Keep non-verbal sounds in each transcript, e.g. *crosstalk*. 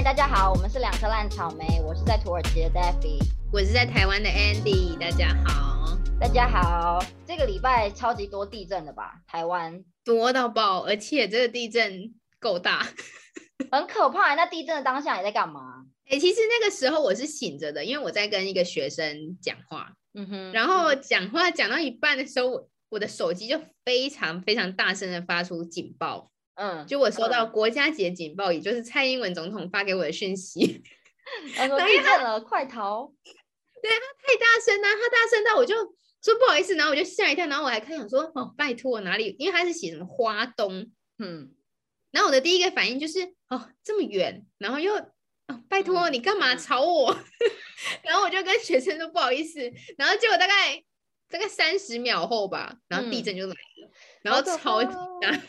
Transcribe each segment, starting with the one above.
嗨，大家好，我们是两颗烂草莓，我是在土耳其的 Daffy，我是在台湾的 Andy，大家好，大家好。这个礼拜超级多地震的吧？台湾多到爆，而且这个地震够大，*laughs* 很可怕。那地震的当下你在干嘛？哎，其实那个时候我是醒着的，因为我在跟一个学生讲话，嗯哼，然后讲话讲到一半的时候，我我的手机就非常非常大声的发出警报。嗯，就我收到国家级警报，也就是蔡英文总统发给我的讯息，*laughs* 他说 *laughs* 地震了，快逃！*laughs* 对啊，他太大声了，他大声到我就说不好意思，然后我就吓一跳，然后我还看想说哦，拜托哪里？因为他是写什么花东，嗯，然后我的第一个反应就是哦这么远，然后又哦拜托你干嘛吵我？然后我就跟学生说不好意思，然后结果大概大概三十秒后吧，然后地震就来了，然后超级大。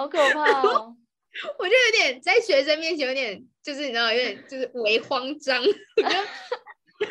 好可怕哦！*laughs* 我就有点在学生面前有点，就是你知道，有点就是微慌张。我就 *laughs*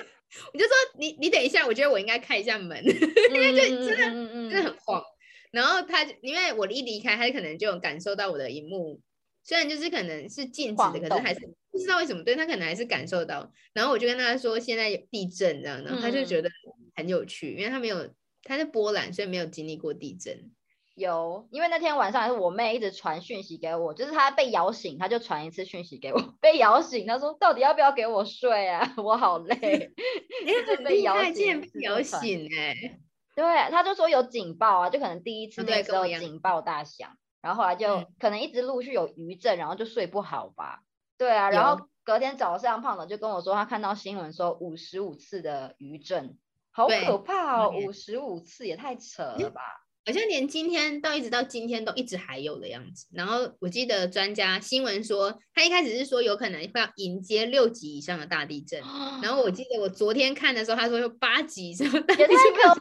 我就说你你等一下，我觉得我应该开一下门，*laughs* 因为就真的真的很慌。然后他因为我一离开，他可能就感受到我的荧幕，虽然就是可能是静止的，可是还是不知道为什么，对他可能还是感受到。然后我就跟他说现在有地震这样，然后他就觉得很有趣，因为他没有他是波兰，所以没有经历过地震。有，因为那天晚上还是我妹一直传讯息给我，就是她被摇醒，她就传一次讯息给我。*laughs* 被摇醒，她说到底要不要给我睡啊？*laughs* 我好累。*laughs* 你很被摇醒，被摇醒哎。对，他就说有警报啊，就可能第一次那时候警报大响，然后后来就可能一直陆续有余震，然后就睡不好吧。对啊，然后隔天早上胖的就跟我说，他看到新闻说五十五次的余震，好可怕哦，五十五次也太扯了吧。好像连今天到一直到今天都一直还有的样子。然后我记得专家新闻说，他一开始是说有可能会要迎接六级以上的大地震。*gasps* 然后我记得我昨天看的时候，他说有八级以上大地震，也太可怕了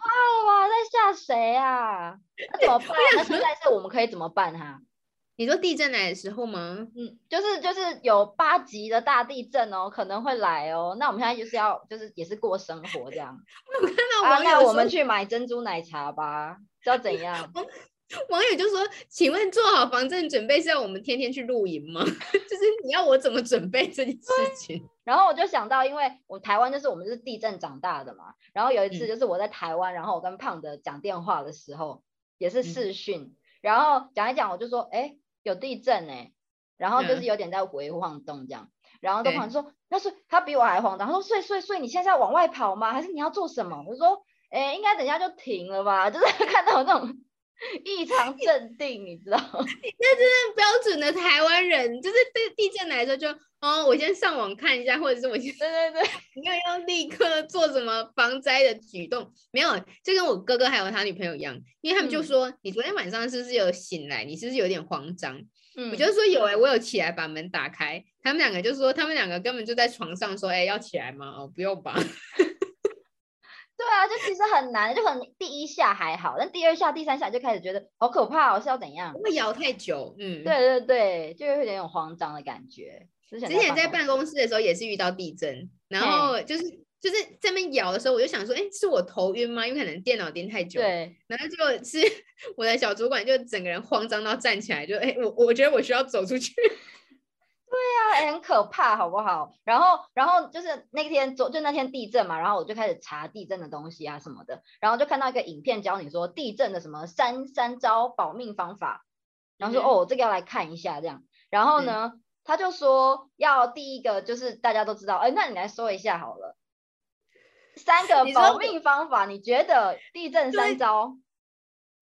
吧！在吓谁啊？那怎么办？那现在是我们可以怎么办哈？*laughs* 你说地震来的时候吗？嗯，就是就是有八级的大地震哦，可能会来哦。那我们现在就是要就是也是过生活这样。*laughs* 我看到网友那我们去买珍珠奶茶吧。要怎样？*laughs* 网友就说：“请问做好防震准备是要我们天天去露营吗？*laughs* 就是你要我怎么准备这件事情？”然后我就想到，因为我台湾就是我们是地震长大的嘛。然后有一次就是我在台湾，然后我跟胖的讲电话的时候也是视讯，然后讲一讲，我就说：“哎，有地震哎。”然后就是有点在微晃动这样。然后胖说：“那是他比我还慌张。”他说：“睡睡睡，你现在要往外跑吗？还是你要做什么？”我说。哎，应该等下就停了吧？就是 *laughs* 看到那种 *laughs* 异常镇定，你知道？那真的标准的台湾人，就是对地震来说，就哦，我先上网看一下，或者是我先对对对，*laughs* 没有要立刻做什么防灾的举动？没有，就跟我哥哥还有他女朋友一样，因为他们就说，你昨天晚上是不是有醒来？你是不是有点慌张？嗯，我就说有哎，我有起来把门打开。他们两个就说，他们两个根本就在床上说，哎，要起来吗？哦，不用吧。对啊，就其实很难，就可能第一下还好，但第二下、第三下就开始觉得好可怕哦，是要怎样？会摇太久，嗯，对对对，就会有点慌张的感觉。之前在办公室的时候也是遇到地震，然后就是就是这边摇的时候，我就想说，哎，是我头晕吗？因为可能电脑盯太久。对，然后就是 *laughs* 我的小主管就整个人慌张到站起来，就哎，我我觉得我需要走出去。对呀，很可怕，好不好？然后，然后就是那天昨就那天地震嘛，然后我就开始查地震的东西啊什么的，然后就看到一个影片教你说地震的什么三三招保命方法，然后说哦，这个要来看一下这样。然后呢，他就说要第一个就是大家都知道，哎，那你来说一下好了，三个保命方法，你觉得地震三招？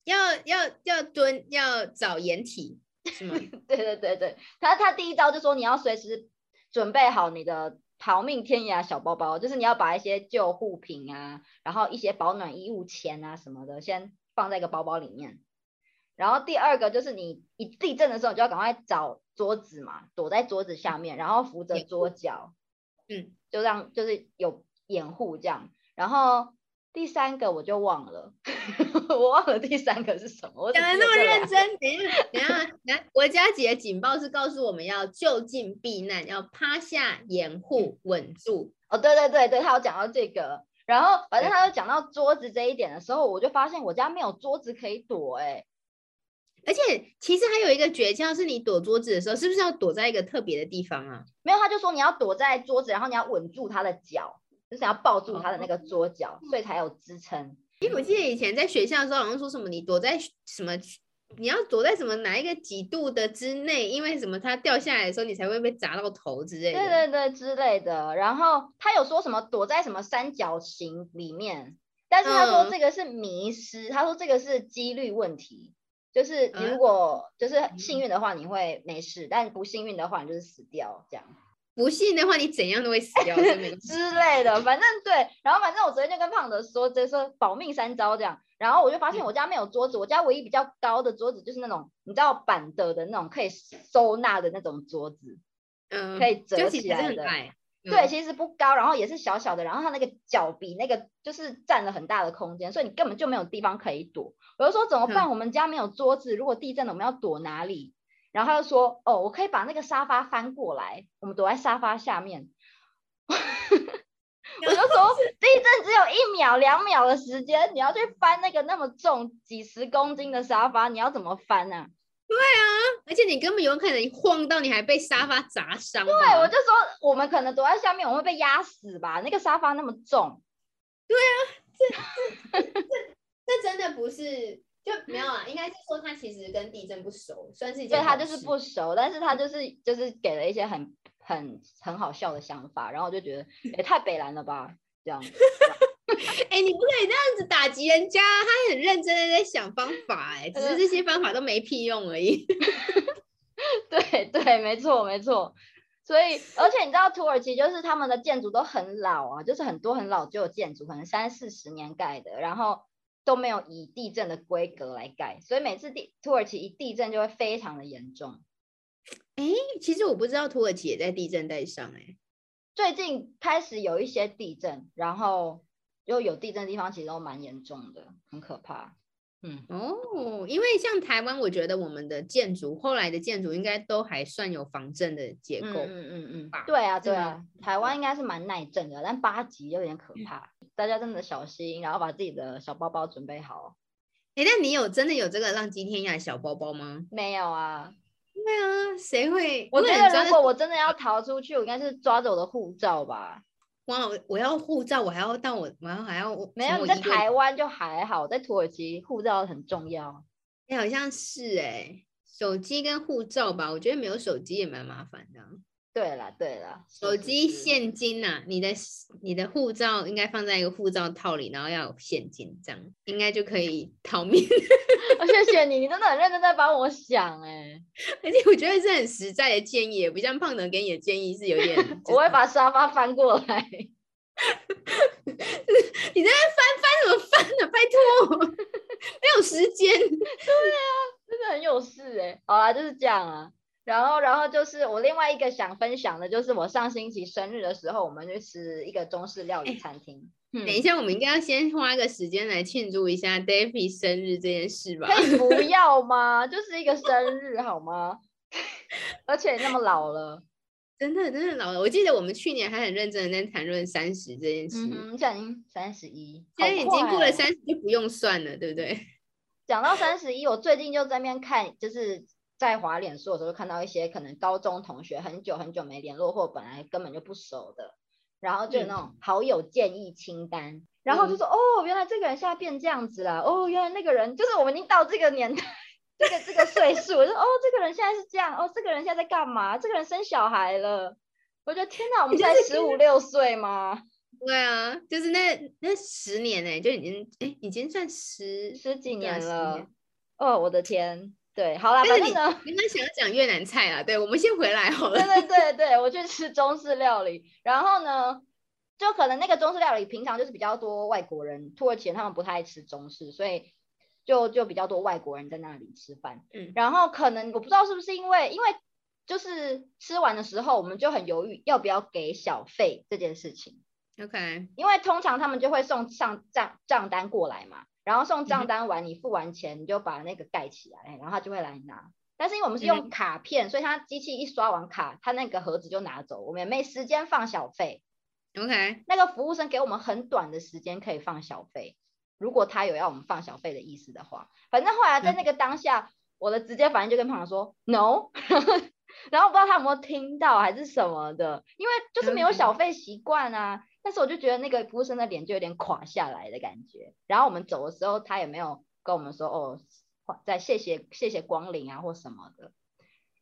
要要要蹲，要找掩体。是吗？*laughs* 对对对对，他他第一招就说你要随时准备好你的逃命天涯小包包，就是你要把一些救护品啊，然后一些保暖衣物、钱啊什么的，先放在一个包包里面。然后第二个就是你一地震的时候，你就要赶快找桌子嘛，躲在桌子下面，然后扶着桌角，嗯，就让就是有掩护这样。然后。第三个我就忘了，*laughs* 我忘了第三个是什么。讲的那么认真，等一下，等一下，来，国家级的警报是告诉我们要就近避难，要趴下掩护，稳住。哦，对对对对，他有讲到这个，然后反正他有讲到桌子这一点的时候，我就发现我家没有桌子可以躲，哎，而且其实还有一个诀窍，是你躲桌子的时候，是不是要躲在一个特别的地方啊？没有，他就说你要躲在桌子，然后你要稳住他的脚，就是要抱住他的那个桌脚，所以才有支撑。因为我记得以前在学校的时候，好像说什么你躲在什么，你要躲在什么哪一个几度的之内，因为什么它掉下来的时候你才会被砸到头之类的。对对对，之类的。然后他有说什么躲在什么三角形里面，但是他说这个是迷失，他说这个是几率问题，就是你如果就是幸运的话你会没事，但不幸运的话你就是死掉这样。不信的话，你怎样都会死掉 *laughs* 之类的。反正对，然后反正我昨天就跟胖德说，就说保命三招这样。然后我就发现我家没有桌子，我家唯一比较高的桌子就是那种你知道板的的那种可以收纳的那种桌子，嗯，可以折起来的。对，其实不高，然后也是小小的，然后它那个脚比那个就是占了很大的空间，所以你根本就没有地方可以躲。我就说怎么办？我们家没有桌子，如果地震了，我们要躲哪里？然后他就说：“哦，我可以把那个沙发翻过来，我们躲在沙发下面。*laughs* ”我就说：*laughs* “地震只有一秒、两秒的时间，你要去翻那个那么重几十公斤的沙发，你要怎么翻呢？”对啊，而且你根本有可能晃到，你还被沙发砸伤。对，我就说我们可能躲在下面，我们会被压死吧？那个沙发那么重。对啊，这这这 *laughs* 这真的不是。就没有啊，应该是说他其实跟地震不熟，算是一件。对他就是不熟，但是他就是就是给了一些很很很好笑的想法，然后我就觉得 *laughs* 也太北蓝了吧，这样。*laughs* 哎，你不可以这样子打击人家，他很认真的在想方法，哎，只是这些方法都没屁用而已。*laughs* 对对，没错没错。所以，而且你知道土耳其就是他们的建筑都很老啊，就是很多很老旧的建筑，可能三四十年盖的，然后。都没有以地震的规格来盖，所以每次地土耳其一地震就会非常的严重。哎，其实我不知道土耳其也在地震带上哎，最近开始有一些地震，然后又有地震的地方其实都蛮严重的，很可怕。嗯哦，因为像台湾，我觉得我们的建筑后来的建筑应该都还算有防震的结构。嗯嗯嗯，对啊对啊，台湾应该是蛮耐震的，但八级有点可怕，大家真的小心，然后把自己的小包包准备好。哎，那你有真的有这个浪迹天涯小包包吗？没有啊，对啊，谁会？我觉得如果我真的要逃出去，我应该是抓着我的护照吧。哇，我要护照，我还要到我，我要还要没有在台湾就还好，在土耳其护照很重要。哎，好像是哎，手机跟护照吧，我觉得没有手机也蛮麻烦的。对了对了，手机现金呐，你的你的护照应该放在一个护照套里，然后要有现金，这样应该就可以逃命。*laughs* 谢谢你，你真的很认真在帮我想哎，而且我觉得是很实在的建议，不像胖能给你的建议是有点。*laughs* 我会把沙发翻过来。你在那翻翻什么翻呢？拜托，没有时间。*laughs* 对啊，真的很有事哎。好啦，就是这样啊。然后，然后就是我另外一个想分享的，就是我上星期生日的时候，我们去吃一个中式料理餐厅。等一下，我们应该要先花个时间来庆祝一下 David 生日这件事吧？可以不 *laughs* 要吗？就是一个生日好吗？*laughs* 而且那么老了，真的真的老了。我记得我们去年还很认真的在谈论三十这件事。嗯，现在已经三十一，现在已经过了三十就不用算了，对不对？*laughs* 讲到三十一，我最近就在那边看，就是。在滑脸书的时候看到一些可能高中同学很久很久没联络，或本来根本就不熟的，然后就有那种好友建议清单，然后就说哦，原来这个人现在变这样子了，哦，原来那个人就是我们已经到这个年代，这个这个岁数，我说哦，这个人现在是这样，哦，这个人现在在干嘛？这个人生小孩了，我觉得天哪，我们才十五六岁吗？对啊，就是那那十年呢，就已经哎，已经算十十几年了，哦，我的天。对，好啦，反正呢，你们想要讲越南菜啊？对，我们先回来好了。对对对对，我去吃中式料理，然后呢，就可能那个中式料理平常就是比较多外国人，土耳其人他们不太爱吃中式，所以就就比较多外国人在那里吃饭。嗯，然后可能我不知道是不是因为，因为就是吃完的时候，我们就很犹豫要不要给小费这件事情。OK，因为通常他们就会送上账账单过来嘛。然后送账单完，你付完钱，你就把那个盖起来，然后他就会来拿。但是因为我们是用卡片，所以他机器一刷完卡，他那个盒子就拿走，我们也没时间放小费。OK，那个服务生给我们很短的时间可以放小费，如果他有要我们放小费的意思的话，反正后来在那个当下，我的直接反应就跟朋友说 no，*laughs* 然后不知道他有没有听到还是什么的，因为就是没有小费习惯啊。但是我就觉得那个服务生的脸就有点垮下来的感觉。然后我们走的时候，他也没有跟我们说哦，在谢谢谢谢光临啊或什么的。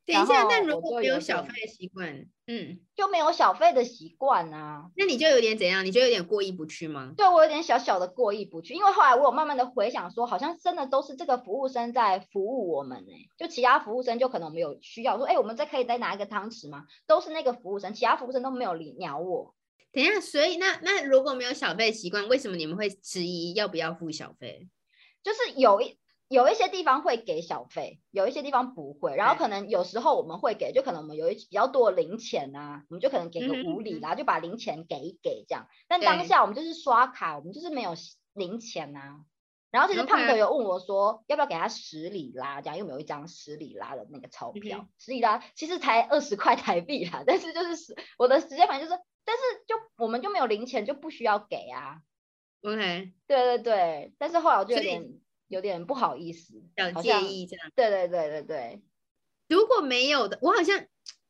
等一下，那如果没有小费的习惯，嗯，就没有小费的习惯啊？那你就有点怎样？你就有点过意不去吗？对我有点小小的过意不去，因为后来我有慢慢的回想说，好像真的都是这个服务生在服务我们呢。就其他服务生就可能我们有需要说，哎，我们再可以再拿一个汤匙吗？都是那个服务生，其他服务生都没有理鸟我。等一下，所以那那如果没有小费习惯，为什么你们会质疑要不要付小费？就是有一。有一些地方会给小费，有一些地方不会。然后可能有时候我们会给，就可能我们有一比较多的零钱呐，我们就可能给个五里啦，就把零钱给一给这样。但当下我们就是刷卡，我们就是没有零钱呐。然后其实胖哥有问我说，要不要给他十里拉，这样又没有一张十里拉的那个钞票。十里拉其实才二十块台币啦，但是就是我的时间反正就是，但是就我们就没有零钱，就不需要给啊。OK，对对对，但是后来我就有点。有点不好意思，想介意这样。对对对对对，如果没有的，我好像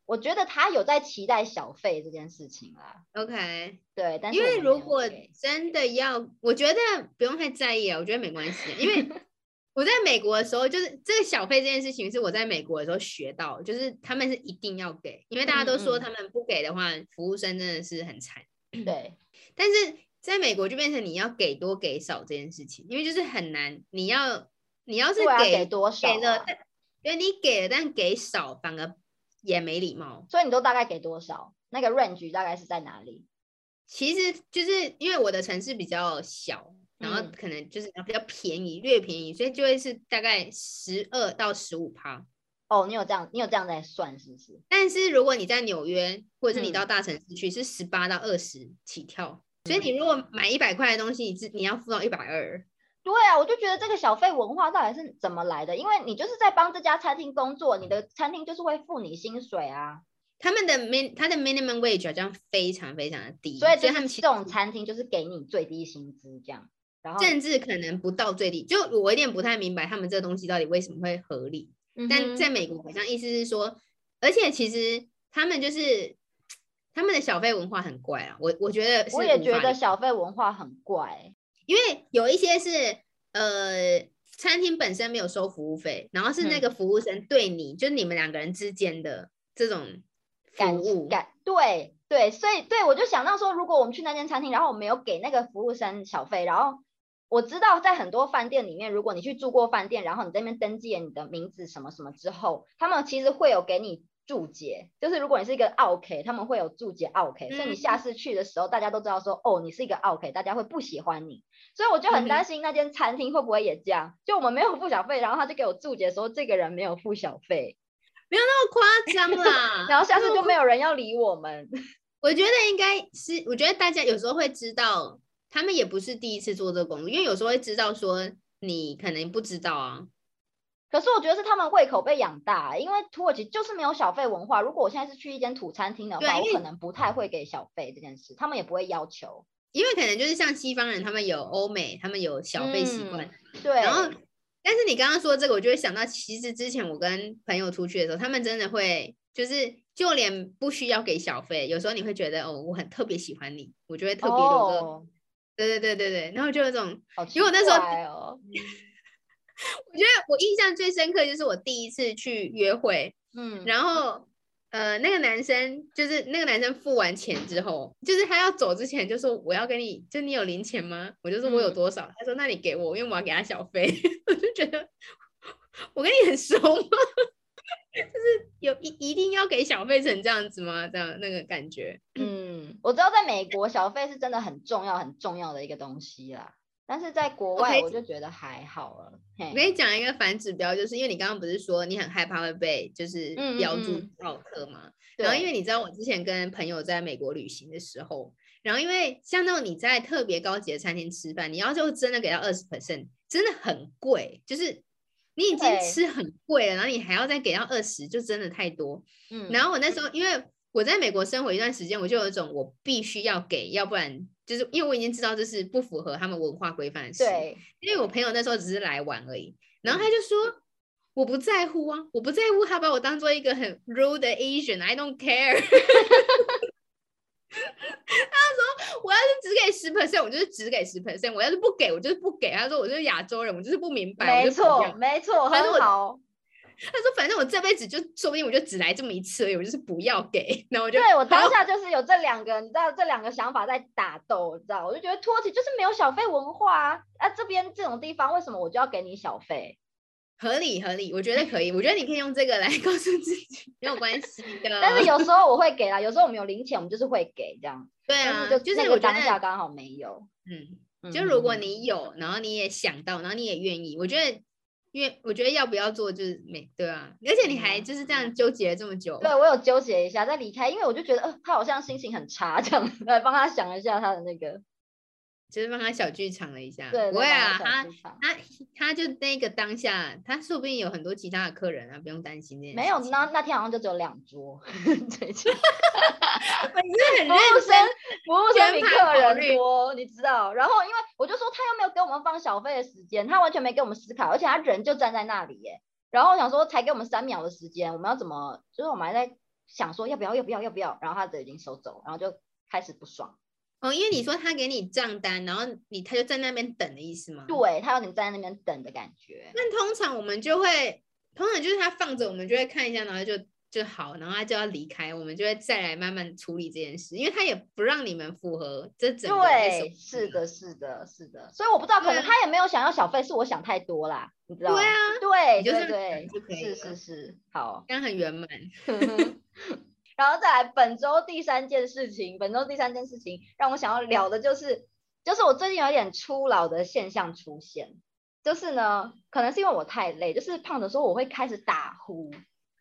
我觉得他有在期待小费这件事情啦。OK，对，但是因为如果真的要，我觉得不用太在意啊，我觉得没关系。因为 *laughs* 我在美国的时候，就是这个小费这件事情是我在美国的时候学到，就是他们是一定要给，因为大家都说他们不给的话，服务生真的是很惨。对，*clears throat* 但是。在美国就变成你要给多给少这件事情，因为就是很难。你要你要是给多少，给了，因为你给了，但给少反而也没礼貌。所以你都大概给多少？那个 range 大概是在哪里？其实就是因为我的城市比较小，然后可能就是比较便宜，略便宜，所以就会是大概十二到十五趴。哦，你有这样，你有这样在算是不是？但是如果你在纽约，或者是你到大城市去，是十八到二十起跳。所以你如果买一百块的东西，你是你要付到一百二。对啊，我就觉得这个小费文化到底是怎么来的？因为你就是在帮这家餐厅工作，你的餐厅就是会付你薪水啊。他们的 min 他的 minimum wage 好像非常非常的低，所以他们这种餐厅就是给你最低薪资这样，然后甚至可能不到最低。就我有点不太明白他们这个东西到底为什么会合理。但在美国好像意思是说，而且其实他们就是。他们的小费文化很怪啊，我我觉得我也觉得小费文化很怪，因为有一些是呃餐厅本身没有收服务费，然后是那个服务生对你，就你们两个人之间的这种服务感，对对，所以对我就想到说，如果我们去那间餐厅，然后我没有给那个服务生小费，然后我知道在很多饭店里面，如果你去住过饭店，然后你在那边登记了你的名字什么什么之后，他们其实会有给你。注解就是如果你是一个 OK，他们会有注解 OK，所以你下次去的时候，大家都知道说哦，你是一个 OK，大家会不喜欢你，所以我就很担心那间餐厅会不会也这样，就我们没有付小费，然后他就给我注解说这个人没有付小费，没有那么夸张啦，*laughs* 然后下次就没有人要理我们。我觉得应该是，我觉得大家有时候会知道，他们也不是第一次做这个工作，因为有时候会知道说你可能不知道啊。可是我觉得是他们胃口被养大，因为土耳其就是没有小费文化。如果我现在是去一间土餐厅的话，我可能不太会给小费这件事，他们也不会要求。因为可能就是像西方人，他们有欧美，他们有小费习惯。对。然后，但是你刚刚说这个，我就会想到，其实之前我跟朋友出去的时候，他们真的会，就是就连不需要给小费，有时候你会觉得哦，我很特别喜欢你，我就会特别有个，对对对对对，然后就有种，因为我那时候。*laughs* 我觉得我印象最深刻就是我第一次去约会，嗯，然后呃那个男生就是那个男生付完钱之后，就是他要走之前就说我要跟你，就你有零钱吗？我就说我有多少，他说那你给我，因为我要给他小费。*laughs* 我就觉得 *laughs* 我跟你很熟吗？就是有一一定要给小费成这样子吗？这样那个感觉，*clears throat* 嗯，我知道在美国小费是真的很重要很重要的一个东西啦。但是在国外，我就觉得还好了。我跟你讲一个反指标，就是因为你刚刚不是说你很害怕会被就是标注奥客吗？然后因为你知道我之前跟朋友在美国旅行的时候，然后因为像那种你在特别高级的餐厅吃饭，你要就真的给到二十 percent，真的很贵。就是你已经吃很贵了，然后你还要再给到二十，就真的太多。嗯。然后我那时候因为我在美国生活一段时间，我就有一种我必须要给，要不然。就是因为我已经知道这是不符合他们文化规范的事，对。因为我朋友那时候只是来玩而已，然后他就说：“我不在乎啊，我不在乎他把我当做一个很 rude 的 Asian，I don't care。*laughs* 我要是只给十 percent，我就是只给十 percent；我要是不给，我就是不给。他说我就是亚洲人，我就是不明白。没错，没错，很好。他说反正我这辈子就说不定我就只来这么一次而已，我就是不要给。然后我就对我当下就是有这两个，你知道这两个想法在打斗，你知道？我就觉得土耳其就是没有小费文化啊，啊这边这种地方为什么我就要给你小费？合理合理，我觉得可以。我觉得你可以用这个来 *laughs* 告诉自己，没有关系的。但是有时候我会给啦，有时候我们有零钱，我们就是会给这样。对啊，就就是我当下刚好没有。嗯，就如果你有，然后你也想到，然后你也愿意，我觉得，因为我觉得要不要做就是没对啊。而且你还就是这样纠结了这么久。对我有纠结一下再离开，因为我就觉得，呃，他好像心情很差这样，*laughs* 来帮他想一下他的那个。就是帮他小剧场了一下，对，不会啊，他他他就那个当下，他说不定有很多其他的客人啊，不用担心那没有，那那天好像就只有两桌，*laughs* 最近，*laughs* 你是很服务生，服务生比客人多，你知道。然后因为我就说他又没有给我们放小费的时间，他完全没给我们思考，而且他人就站在那里耶。然后我想说才给我们三秒的时间，我们要怎么？就是我们还在想说要不要要不要要不要，然后他就已经收走，然后就开始不爽。哦，因为你说他给你账单，然后你他就在那边等的意思吗？对他要你站在那边等的感觉。那通常我们就会，通常就是他放着，我们就会看一下，然后就就好，然后他就要离开，我们就会再来慢慢处理这件事，因为他也不让你们符合这整个。对，是的，是的，是的。所以我不知道，可能他也没有想要小费，是我想太多啦，你知道吗？对啊，对，就是对，就可以，是是是，好，这样很圆满。*laughs* *laughs* 然后再来本周第三件事情，本周第三件事情让我想要聊的就是，就是我最近有点初老的现象出现，就是呢，可能是因为我太累，就是胖的时候我会开始打呼。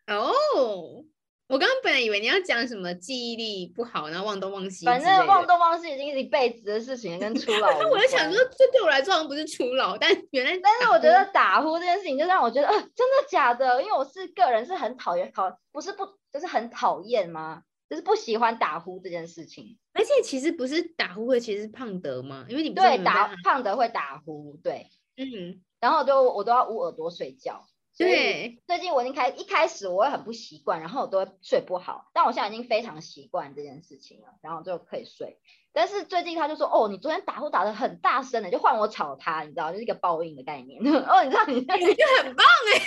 哦。我刚刚本来以为你要讲什么记忆力不好，然后忘东忘西。反正忘东忘西已经是一辈子的事情，跟初老。*laughs* 我就想说，这对我来说好像不是初老，但原来。但是我觉得打呼这件事情，就让我觉得，呃，真的假的？因为我是个人是很讨厌，讨不是不就是很讨厌吗？就是不喜欢打呼这件事情。而且其实不是打呼会，其实是胖德吗？因为你对打胖德会打呼，对，嗯，然后就我都要捂耳朵睡觉。对，最近我已经开一开始我会很不习惯，然后我都会睡不好，但我现在已经非常习惯这件事情了，然后就可以睡。但是最近他就说，哦，你昨天打呼打的很大声的，就换我吵他，你知道，就是一个报应的概念。*laughs* 哦，你知道，你我觉很棒哎，*laughs*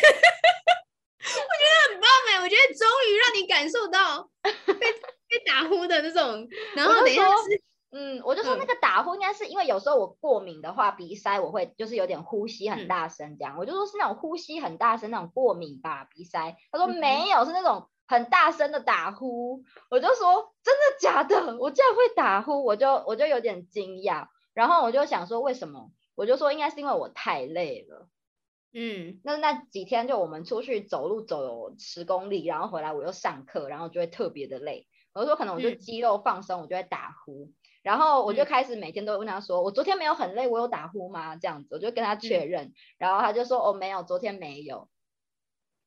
我觉得很棒哎，我觉得终于让你感受到被被打呼的那种，然后等一下是。嗯，我就说那个打呼应该是因为有时候我过敏的话，鼻塞我会就是有点呼吸很大声这样，我就说是那种呼吸很大声那种过敏吧，鼻塞。他说没有，是那种很大声的打呼。我就说真的假的？我竟然会打呼，我就我就有点惊讶。然后我就想说为什么？我就说应该是因为我太累了。嗯，那那几天就我们出去走路走十公里，然后回来我又上课，然后就会特别的累。我就说可能我就肌肉放松，我就会打呼。然后我就开始每天都问他说：“我昨天没有很累，我有打呼吗？”这样子，我就跟他确认，然后他就说：“哦，没有，昨天没有。”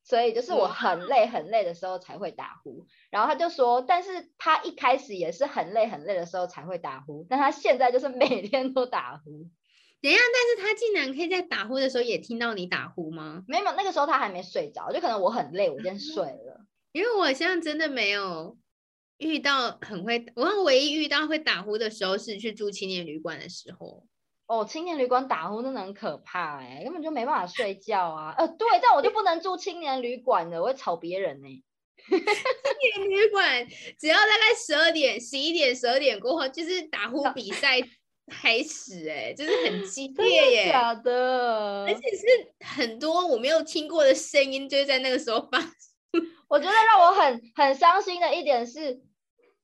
所以就是我很累很累的时候才会打呼。然后他就说：“但是他一开始也是很累很累的时候才会打呼，但他现在就是每天都打呼。”怎样？但是他竟然可以在打呼的时候也听到你打呼吗？没有，那个时候他还没睡着，就可能我很累，我先睡了。因为我现在真的没有。遇到很会，我唯一遇到会打呼的时候是去住青年旅馆的时候。哦，青年旅馆打呼真的很可怕哎，根本就没办法睡觉啊。呃，对，但我就不能住青年旅馆了，我会吵别人呢。青年旅馆只要大概十二点、十一点、十二点过后，就是打呼比赛开始哎，就是很激烈耶，假的，而且是很多我没有听过的声音，就是在那个时候发。我觉得让我很很伤心的一点是。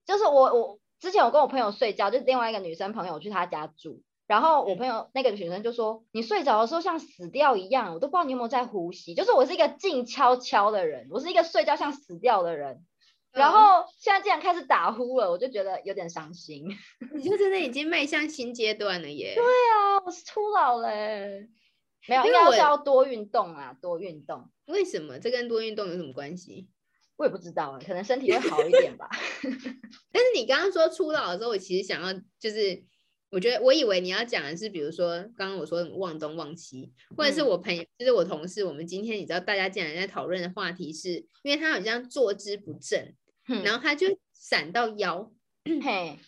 就是我我之前我跟我朋友睡觉，就是另外一个女生朋友去她家住，然后我朋友那个女生就说你睡着的时候像死掉一样，我都不知道你有没有在呼吸。就是我是一个静悄悄的人，我是一个睡觉像死掉的人，然后现在竟然开始打呼了，我就觉得有点伤心。*laughs* 你就真的已经迈向新阶段了耶？对啊，我是初老嘞，没有，应该是要多运动啊，多运动。为什么？这跟多运动有什么关系？我也不知道啊，可能身体会好一点吧。*laughs* 但是你刚刚说初老的时候，我其实想要就是我觉得我以为你要讲的是，比如说刚刚我说什么忘东忘西，或者是我朋友，就是我同事，我们今天你知道大家竟然在讨论的话题是，因为他好像坐姿不正，然后他就闪到腰，*clears throat* 嘿，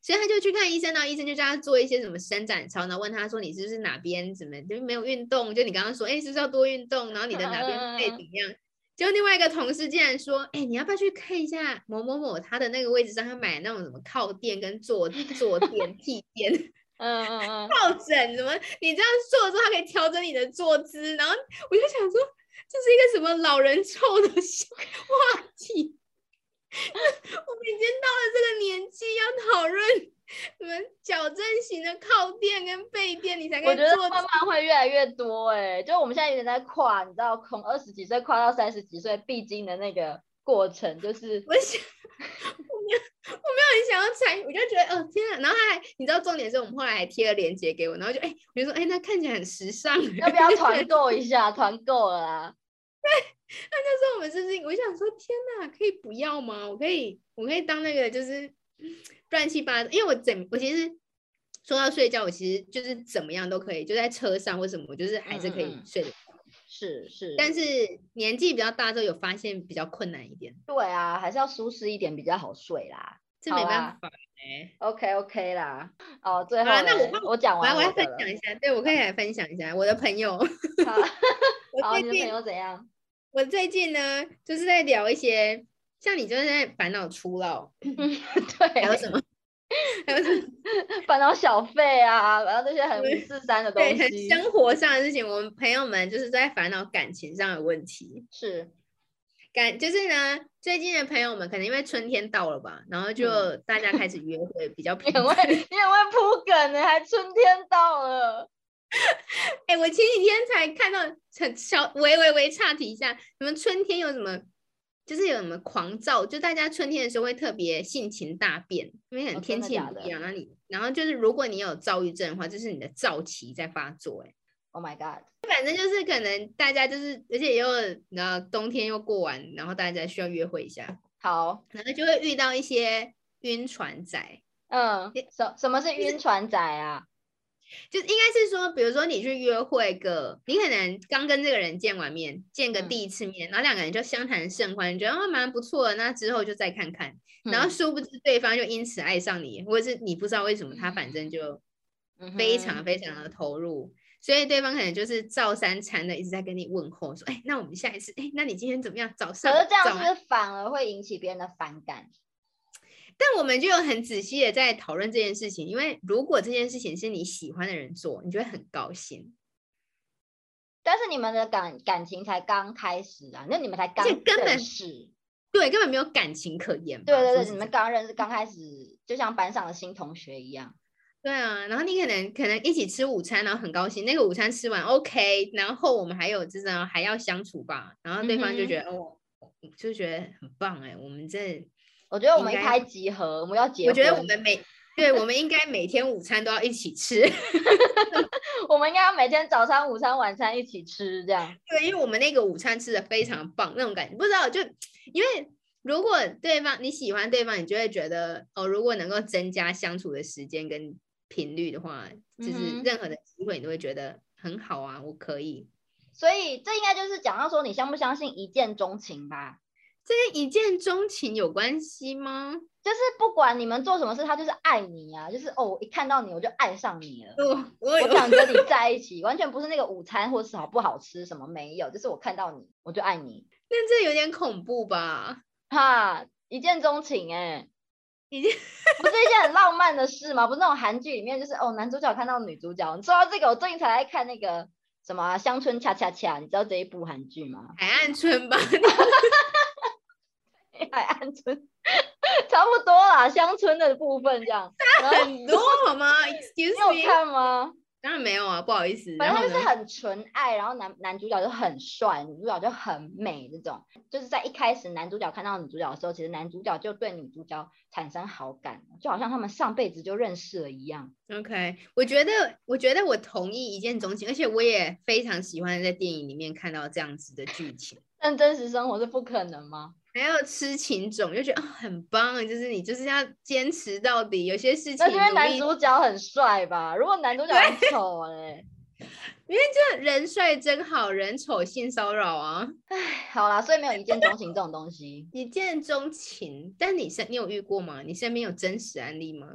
所以他就去看医生，然后医生就叫他做一些什么伸展操，然后问他说你是不是哪边怎么就没有运动？就你刚刚说，哎，是不是要多运动？然后你的哪边背怎么样？就另外一个同事竟然说：“哎，你要不要去看一下某某某他的那个位置上，他买那种什么靠垫跟坐坐垫、*laughs* 屁垫，嗯嗯嗯，靠枕什么？你这样坐的时候，他可以调整你的坐姿。然后我就想说，这是一个什么老人臭的话题？*laughs* 我们已经到了这个年纪，要讨论。” *laughs* 你们矫正型的靠垫跟背垫，你才可以做。慢慢会越来越多哎，就我们现在有点在跨，你知道，从二十几岁跨到三十几岁必经的那个过程，就是我想，我没有，我没有很想要参与，我就觉得，哦天啊！然后他还，你知道重点是我们后来还贴了链接给我，然后就哎，我就说，哎，那看起来很时尚，*laughs* 要不要团购一下？团购了啊。对，*laughs* 那那时候我们是不是？我想说，天哪，可以不要吗？我可以，我可以当那个就是。乱七八糟，因为我整我其实说到睡觉，我其实就是怎么样都可以，就在车上或什么，我就是还是可以睡的。是是，但是年纪比较大之后，有发现比较困难一点。对啊，还是要舒适一点比较好睡啦。这没办法哎。OK OK 啦。哦，最后那我我讲完，我要分享一下，对我可以来分享一下我的朋友。好，*laughs* *laughs* 你的朋友怎样？我最近呢，就是在聊一些。像你就是在烦恼初老，*laughs* 对，还有什么？还有什么 *laughs* 烦恼小费啊，然后这些很五四三的东西，生活上的事情。我们朋友们就是在烦恼感情上的问题，是感就是呢，最近的朋友们可能因为春天到了吧，然后就大家开始约会比较频繁。*laughs* 你很会铺梗呢，还春天到了。哎，我前几天才看到，很小，微微微岔题一下，你们春天有什么？就是有什么狂躁，就大家春天的时候会特别性情大变，因为很天气不一样。那你，然后就是如果你有躁郁症的话，就是你的躁期在发作。哎，Oh my god！反正就是可能大家就是，而且又然后冬天又过完，然后大家需要约会一下。*laughs* 好，然后就会遇到一些晕船仔。嗯，什什么是晕船仔啊？就应该是说，比如说你去约会个，你可能刚跟这个人见完面，见个第一次面，然后两个人就相谈甚欢，觉得哦蛮不错的，那之后就再看看，然后殊不知对方就因此爱上你，或者是你不知道为什么他反正就非常非常的投入，所以对方可能就是照三餐的一直在跟你问候，说哎，那我们下一次，哎，那你今天怎么样？早上？可是这样反而会引起别人的反感？但我们就有很仔细的在讨论这件事情，因为如果这件事情是你喜欢的人做，你就会很高兴。但是你们的感感情才刚开始啊，那你们才刚根本是，对，根本没有感情可言。对对对，你们刚认识，刚开始就像班上的新同学一样。对啊，然后你可能可能一起吃午餐，然后很高兴，那个午餐吃完 OK，然后我们还有就是还要相处吧，然后对方就觉得哦，就觉得很棒哎，我们这。我觉得我们一拍即合，我们要结。我觉得我们每，对，我们应该每天午餐都要一起吃。*laughs* 我们应该要每天早餐、午餐、晚餐一起吃，这样。对，因为我们那个午餐吃的非常棒，那种感觉，不知道就因为如果对方你喜欢对方，你就会觉得哦，如果能够增加相处的时间跟频率的话，就是任何的机会你都会觉得很好啊，我可以。所以这应该就是讲到说，你相不相信一见钟情吧？这跟一见钟情有关系吗？就是不管你们做什么事，他就是爱你啊！就是哦，我一看到你我就爱上你了，我想跟你在一起，完全不是那个午餐或是好不好吃什么没有，就是我看到你我就爱你。*laughs* 那这有点恐怖吧？哈，一见钟情哎，*laughs* 一见不是一件很浪漫的事吗？不是那种韩剧里面就是哦，男主角看到女主角。你说到这个，我最近才在看那个什么乡村恰恰恰，你知道这一部韩剧吗？海岸村吧。*laughs* *laughs* 海岸村差不多啦，乡村的部分这样，很多好吗？*laughs* 你有看吗？当然没有啊，不好意思。反正就是很纯爱，然后男男主角就很帅，女主角就很美，这种就是在一开始男主角看到女主角的时候，其实男主角就对女主角产生好感，就好像他们上辈子就认识了一样。OK，我觉得，我觉得我同意一见钟情，而且我也非常喜欢在电影里面看到这样子的剧情。但真实生活是不可能吗？还有痴情种，就觉得啊很棒，就是你就是要坚持到底。有些事情，那因为男主角很帅吧？如果男主角很丑嘞，*laughs* 因为这人帅真好人丑性骚扰啊。唉，好啦，所以没有一见钟情这种东西。*laughs* 一见钟情，但你身你有遇过吗？你身边有真实案例吗？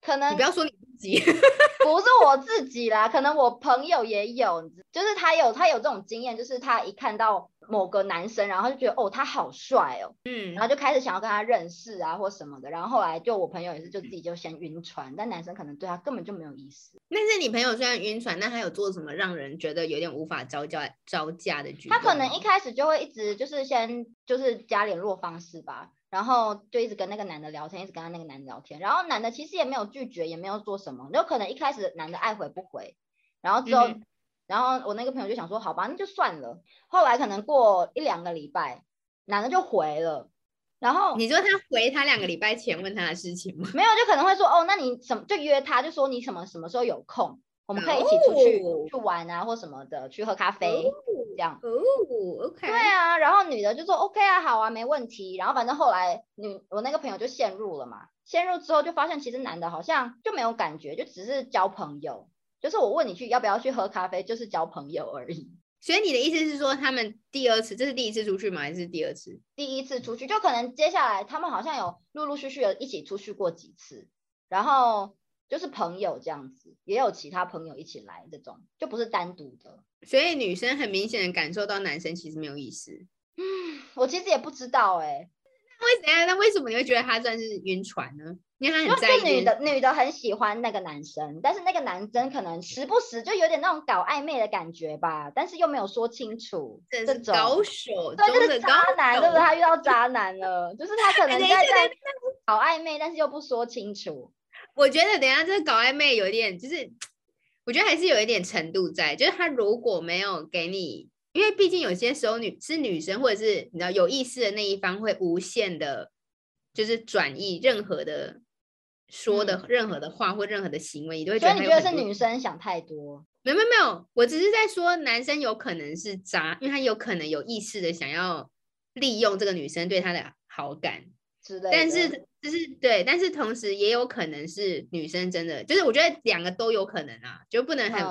可能你不要说你自己，*laughs* 不是我自己啦，可能我朋友也有，就是他有他有这种经验，就是他一看到某个男生，然后就觉得哦他好帅哦，嗯，然后就开始想要跟他认识啊或什么的，然后后来就我朋友也是就自己就先晕船，但男生可能对他根本就没有意思。但是你朋友虽然晕船，那他有做什么让人觉得有点无法招架招架的举动？他可能一开始就会一直就是先就是加联络方式吧。然后就一直跟那个男的聊天，一直跟他那个男的聊天。然后男的其实也没有拒绝，也没有做什么。有可能一开始男的爱回不回，然后之后，然后我那个朋友就想说，好吧，那就算了。后来可能过一两个礼拜，男的就回了。然后你说他回他两个礼拜前问他的事情吗？*laughs* 没有，就可能会说，哦，那你什么就约他，就说你什么什么时候有空。我们可以一起出去去玩啊，或什么的，去喝咖啡这样。哦，OK。对啊，然后女的就说 OK 啊，好啊，没问题。然后反正后来女我那个朋友就陷入了嘛，陷入之后就发现其实男的好像就没有感觉，就只是交朋友，就是我问你去要不要去喝咖啡，就是交朋友而已。所以你的意思是说，他们第二次这是第一次出去吗？还是第二次？第一次出去，就可能接下来他们好像有陆陆续续的一起出去过几次，然后。就是朋友这样子，也有其他朋友一起来，这种就不是单独的。所以女生很明显的感受到男生其实没有意思。嗯，*sighs* 我其实也不知道哎，那为什么？那为什么你会觉得他算是晕船呢？因为他很在意。女的，女的很喜欢那个男生，但是那个男生可能时不时就有点那种搞暧昧的感觉吧，但是又没有说清楚。这种高手，对，就是渣男，对不对？他遇到渣男了，就是他可能在在搞暧昧，但是又不说清楚。我觉得等下这个搞暧昧有一点，就是我觉得还是有一点程度在，就是他如果没有给你，因为毕竟有些时候女是女生或者是你知道有意思的那一方会无限的，就是转移任何的说的任何的话或任何的行为，你都会觉得。所以你觉得是女生想太多？没有没有没有，我只是在说男生有可能是渣，因为他有可能有意识的想要利用这个女生对他的好感。但是就是对，但是同时也有可能是女生真的，就是我觉得两个都有可能啊，就不能很，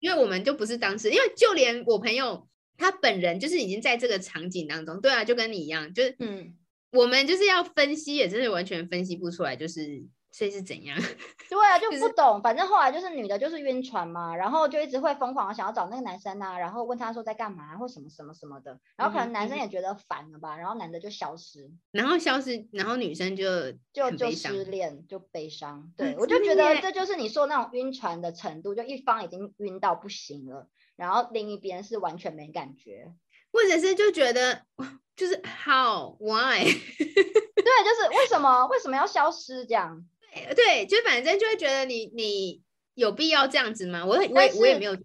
因为我们就不是当时，因为就连我朋友他本人就是已经在这个场景当中，对啊，就跟你一样，就是嗯，我们就是要分析，也真是完全分析不出来，就是。所以是怎样？*laughs* 对啊，就不懂。反正后来就是女的，就是晕船嘛，然后就一直会疯狂的想要找那个男生啊，然后问他说在干嘛或什么什么什么的。然后可能男生也觉得烦了吧，然后男的就消失，然后消失，然后女生就就就失恋，就悲伤。对，我就觉得这就是你说那种晕船的程度，就一方已经晕到不行了，然后另一边是完全没感觉，或者是就觉得就是 how why？对，就是为什么为什么要消失这样？对，就反正就会觉得你你有必要这样子吗？我我我也没有，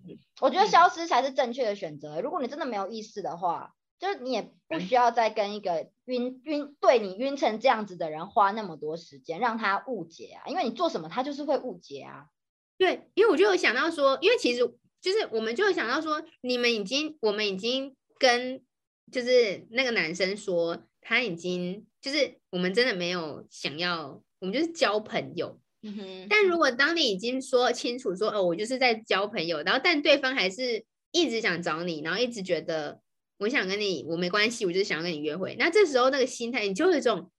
我觉得消失才是正确的选择。如果你真的没有意识的话，就是你也不需要再跟一个晕晕对你晕成这样子的人花那么多时间，让他误解啊。因为你做什么，他就是会误解啊。对，因为我就有想到说，因为其实就是我们就会想到说，你们已经我们已经跟就是那个男生说，他已经就是我们真的没有想要。我们就是交朋友，但如果当你已经说清楚说哦，我就是在交朋友，然后但对方还是一直想找你，然后一直觉得我想跟你，我没关系，我就是想要跟你约会，那这时候那个心态，你就有一种，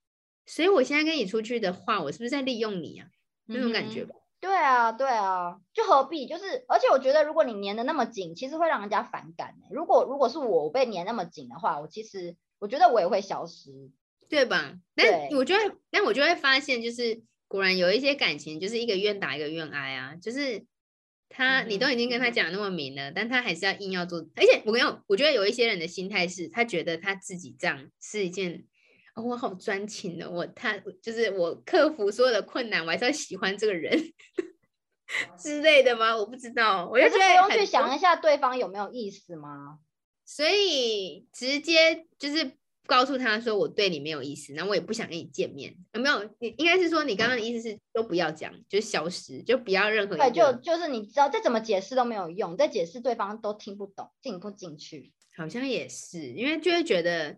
所以我现在跟你出去的话，我是不是在利用你啊？那种感觉吧？对啊，对啊，就何必？就是，而且我觉得，如果你粘的那么紧，其实会让人家反感。如果如果是我被粘那么紧的话，我其实我觉得我也会消失。对吧？但我就会，但我就会发现，就是果然有一些感情，就是一个愿打一个愿挨啊。就是他，你都已经跟他讲那么明了，但他还是要硬要做。而且我跟你讲，我觉得有一些人的心态是，他觉得他自己这样是一件，我好专情的，我他就是我克服所有的困难，我还是要喜欢这个人 *laughs* 之类的吗？我不知道，我就觉得不用去想一下对方有没有意思吗？所以直接就是。告诉他说我对你没有意思，那我也不想跟你见面。有没有？你应该是说你刚刚的意思是都不要讲，就消失，就不要任何。对，就就是你知道再怎么解释都没有用，再解释对方都听不懂，进不进去。好像也是，因为就会觉得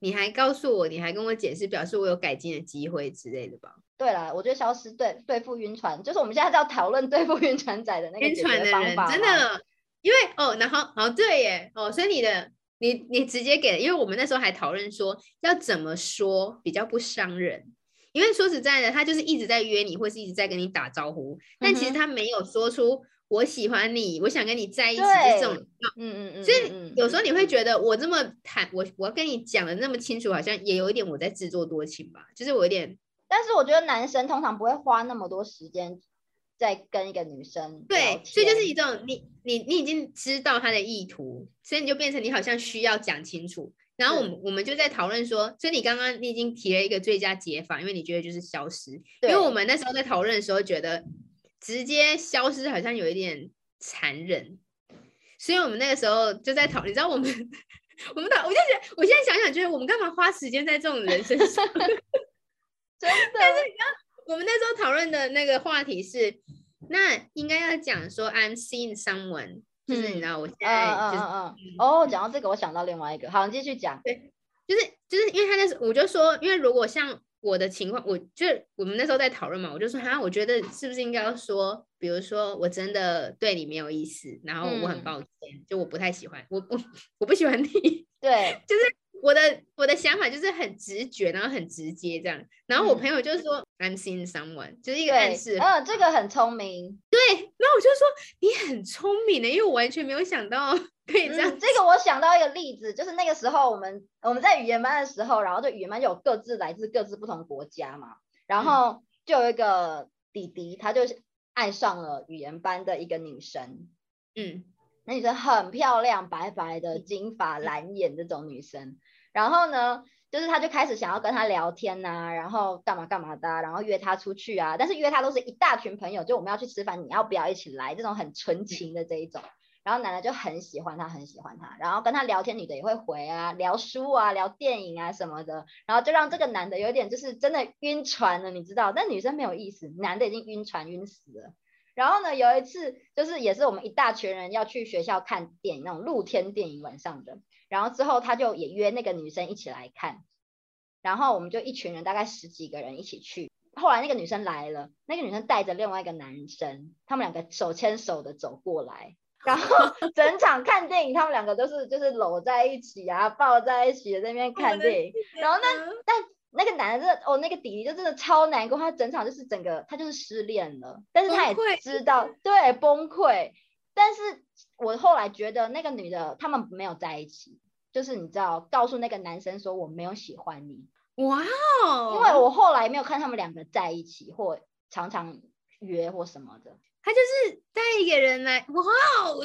你还告诉我，你还跟我解释，表示我有改进的机会之类的吧？对了，我觉得消失对对付晕船，就是我们现在在讨论对付晕船仔的那个晕船的人，真的，因为哦，然后哦，对耶，哦，所以你的你你直接给，因为我们那时候还讨论说要怎么说比较不伤人。因为说实在的，他就是一直在约你，或是一直在跟你打招呼，但其实他没有说出我喜欢你，我想跟你在一起这种。嗯嗯嗯。所以有时候你会觉得我这么坦，我我跟你讲的那么清楚，好像也有一点我在自作多情吧？就是我有点。但是我觉得男生通常不会花那么多时间在跟一个女生。对，所以就是一种你你你已经知道他的意图，所以你就变成你好像需要讲清楚。然后我们我们就在讨论说，所以你刚刚你已经提了一个最佳解法，因为你觉得就是消失。因为我们那时候在讨论的时候，觉得直接消失好像有一点残忍，所以我们那个时候就在讨，你知道我们 *laughs* 我们讨，我就觉得我现在想想，就是我们干嘛花时间在这种人身上？*laughs* 真的。但是你知道，我们那时候讨论的那个话题是，那应该要讲说，I'm seeing someone。就是你知道，我现在就是哦，讲到这个，我想到另外一个，好，你继续讲。对，就是就是因为他那时，我就说，因为如果像我的情况，我就我们那时候在讨论嘛，我就说，哈，我觉得是不是应该要说，比如说我真的对你没有意思，然后我很抱歉，就我不太喜欢，我我我不喜欢你。对，*laughs* 就是。我的我的想法就是很直觉，然后很直接这样。然后我朋友就是说，I'm seeing someone，就是一个暗示。嗯，这个很聪明。对，然后我就说你很聪明的，因为我完全没有想到 *laughs* 可以这样。这个我想到一个例子，就是那个时候我们我们在语言班的时候，然后就语言班有各自来自各自不同国家嘛，然后就有一个弟弟，他就爱上了语言班的一个女生。嗯。那女生很漂亮，白白的，金发蓝眼这种女生。然后呢，就是他就开始想要跟他聊天呐，然后干嘛干嘛的，然后约他出去啊。但是约他都是一大群朋友，就我们要去吃饭，你要不要一起来？这种很纯情的这一种。然后男的就很喜欢她，很喜欢她。然后跟她聊天，女的也会回啊，聊书啊，聊电影啊什么的。然后就让这个男的有点就是真的晕船了，你知道？但女生没有意思，男的已经晕船晕死了。然后呢，有一次就是也是我们一大群人要去学校看电影，那种露天电影晚上的。然后之后他就也约那个女生一起来看，然后我们就一群人大概十几个人一起去。后来那个女生来了，那个女生带着另外一个男生，他们两个手牵手的走过来，然后 *laughs* 整场看电影，他们两个都是就是搂在一起啊，抱在一起在那边看电影。然后那但。那个男的真的哦，那个弟弟就真的超难过，他整场就是整个他就是失恋了，但是他也知道对崩溃，但是我后来觉得那个女的他们没有在一起，就是你知道告诉那个男生说我没有喜欢你，哇哦，因为我后来没有看他们两个在一起或常常约或什么的。他就是带一个人来，哇，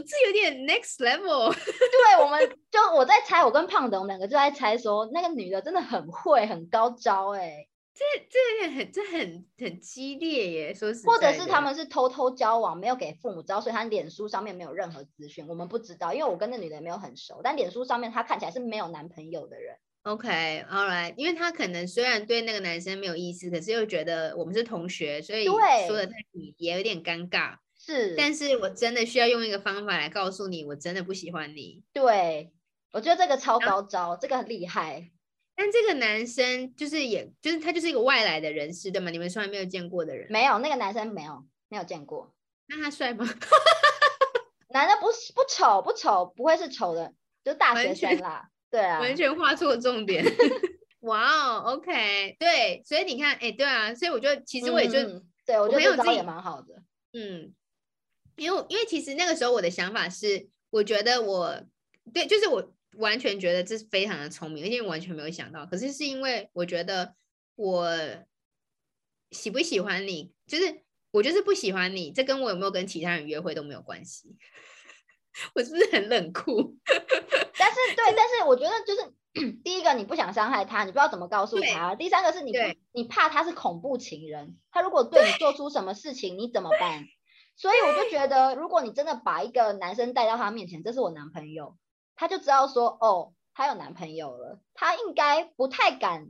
这有点 next level。对，我们就我在猜，我跟胖的我们两个就在猜说，那个女的真的很会，很高招，哎，这这很这很很激烈耶，说是或者是他们是偷偷交往，没有给父母知道，所以他脸书上面没有任何资讯，我们不知道，因为我跟那女的也没有很熟，但脸书上面她看起来是没有男朋友的人。OK，All right，因为他可能虽然对那个男生没有意思，可是又觉得我们是同学，所以说的太你也有点尴尬。是，但是我真的需要用一个方法来告诉你，我真的不喜欢你。对，我觉得这个超高招，这个很厉害。但这个男生就是，也就是他就是一个外来的人士，对吗？你们从来没有见过的人？没有，那个男生没有，没有见过。那他帅吗？*laughs* 男的不不丑，不丑，不会是丑的，就大学生啦。对啊，完全画错重点。*laughs* 哇哦，OK，对，所以你看，哎，对啊，所以我觉得其实我也就，对我觉得这招也蛮好的。嗯，因为因为其实那个时候我的想法是，我觉得我对，就是我完全觉得这是非常的聪明，而且完全没有想到。可是是因为我觉得我喜不喜欢你，就是我就是不喜欢你，这跟我有没有跟其他人约会都没有关系。*laughs* 我是不是很冷酷？*laughs* 但是对，但是我觉得就是 *clears throat* 第一个，你不想伤害他，你不知道怎么告诉他；第三个是你你怕他是恐怖情人，他如果对你做出什么事情，你怎么办？所以我就觉得，如果你真的把一个男生带到他面前，这是我男朋友，他就知道说，哦，他有男朋友了，他应该不太敢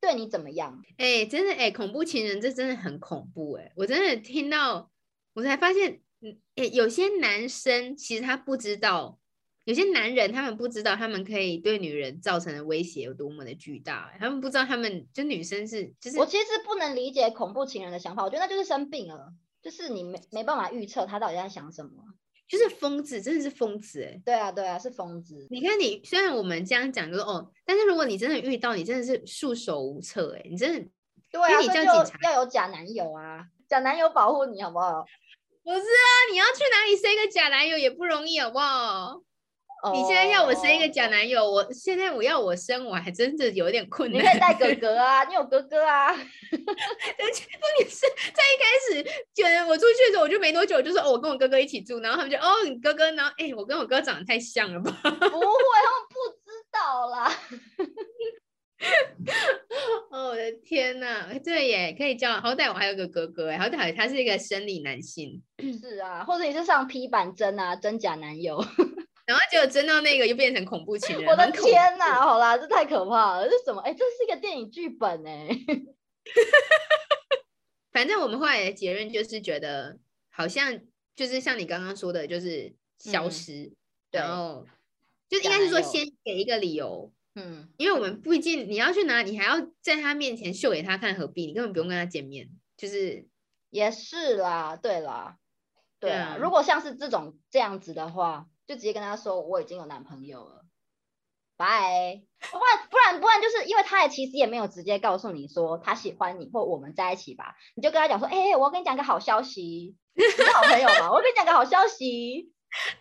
对你怎么样。哎，真的哎，恐怖情人这真的很恐怖哎，我真的听到，我才发现。嗯，诶，有些男生其实他不知道有些男人他们不知道他们可以对女人造成的威胁有多么的巨大，他们不知道他们就女生是就是我其实不能理解恐怖情人的想法，我觉得那就是生病了，就是你没没办法预测他到底在想什么。就是疯子，真的是疯子哎！对啊，对啊，是疯子。你看你，虽然我们这样讲，就是哦，但是如果你真的遇到，你真的是束手无策哎！你真的，对啊，所以就要有假男友啊，假男友保护你好不好？不是啊，你要去哪里生一个假男友也不容易好不好？你现在要我生一个假男友，我现在我要我生，我还真的有点困难。你可以带哥哥啊，*laughs* 你有哥哥啊。而且重点是在一开始，就我出去的时候，我就没多久，就说哦，我跟我哥哥一起住，然后他们就哦，你哥哥，然后哎，我跟我哥长得太像了吧？不会，他们不知道啦。*laughs* 哦，我的天哪，对耶，可以叫，好歹我还有个哥哥哎，好歹他是一个生理男性。是啊，或者你是上 P 版真啊，真假男友。*laughs* 然后结果真到那个又变成恐怖情人，我的天哪！好啦，这太可怕了，这什么？哎，这是一个电影剧本哎。*laughs* 反正我们后来的结论就是觉得，好像就是像你刚刚说的，就是消失，然后就应该是说先给一个理由，嗯，因为我们毕竟你要去哪，你还要在他面前秀给他看，何必？你根本不用跟他见面，就是也是啦，对啦，对啊。如果像是这种这样子的话。就直接跟他说我已经有男朋友了，拜。不然不然不然，就是因为他也其实也没有直接告诉你说他喜欢你或我们在一起吧，你就跟他讲说，哎，我要跟你讲个好消息，你是好朋友嘛，我跟你讲个好消息，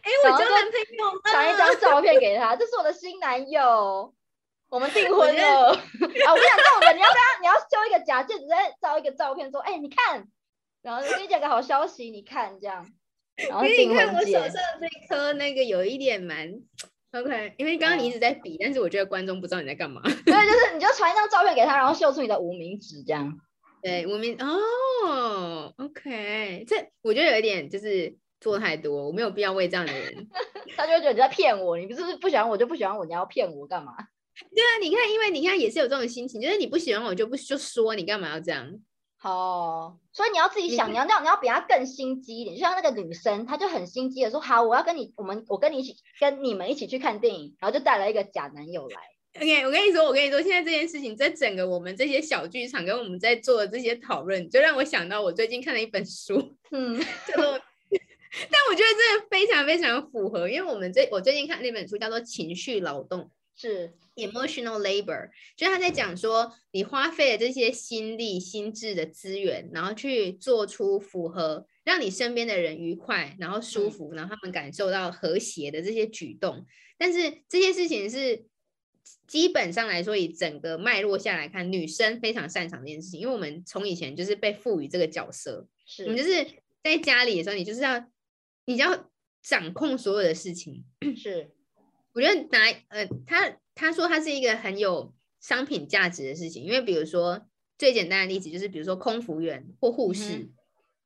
哎，我交男朋友了，传一张照片给他，这是我的新男友，我们订婚了。*laughs* 啊，我跟你讲这种的，你要不要，你要修一个假戒指，再照一个照片，说，哎，你看，然后跟你讲个好消息，你看这样。因为你看我手上这颗那个有一点蛮 OK，因为刚刚你一直在比，但是我觉得观众不知道你在干嘛。对，就是你就传一张照片给他，然后秀出你的无名指这样。*laughs* 对，无名哦，OK，这我觉得有一点就是做太多，我没有必要为这样的人。*laughs* 他就会觉得你在骗我，你不是不喜欢我就不喜欢我，你要骗我干嘛？对啊，你看，因为你看也是有这种心情，就是你不喜欢我就不就说你干嘛要这样？哦，所以你要自己想，你要那样，你要比他更心机一点。就像那个女生，她就很心机的说：“好，我要跟你，我们，我跟你一起，跟你们一起去看电影。”然后就带了一个假男友来。OK，我跟你说，我跟你说，现在这件事情在整个我们这些小剧场跟我们在做的这些讨论，就让我想到我最近看了一本书，嗯，叫做，但我觉得这个非常非常符合，因为我们最我最近看那本书叫做《情绪劳动》。是 emotional labor，就是他在讲说，你花费了这些心力、心智的资源，然后去做出符合让你身边的人愉快，然后舒服，然后他们感受到和谐的这些举动。但是这些事情是基本上来说，以整个脉络下来看，女生非常擅长这件事情，因为我们从以前就是被赋予这个角色，是我们就是在家里的时候，你就是要你要掌控所有的事情，是。我觉得拿呃，他他说他是一个很有商品价值的事情，因为比如说最简单的例子就是，比如说空服员或护士，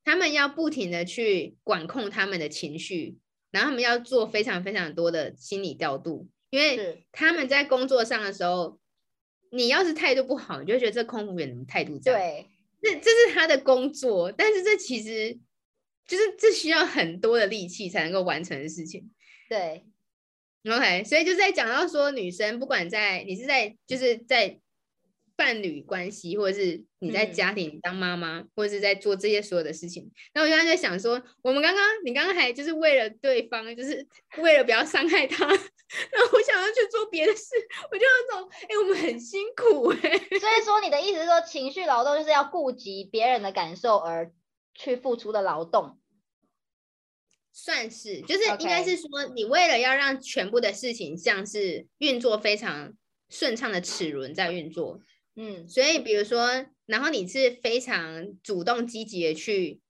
他们要不停的去管控他们的情绪，然后他们要做非常非常多的心理调度，因为他们在工作上的时候，你要是态度不好，你就觉得这空服员怎么态度这样？对，这这是他的工作，但是这其实就是这需要很多的力气才能够完成的事情。对。OK，所以就在讲到说，女生不管在你是在就是在伴侣关系，或者是你在家庭当妈妈，或者是在做这些所有的事情，那我刚刚在想说，我们刚刚你刚刚还就是为了对方，就是为了不要伤害他，*laughs* 然后我想要去做别的事，我就那种哎，我们很辛苦哎。*laughs* 所以说你的意思是说，情绪劳动就是要顾及别人的感受而去付出的劳动。算是，就是应该是说，你为了要让全部的事情像是运作非常顺畅的齿轮在运作，嗯，所以比如说，然后你是非常主动积极的去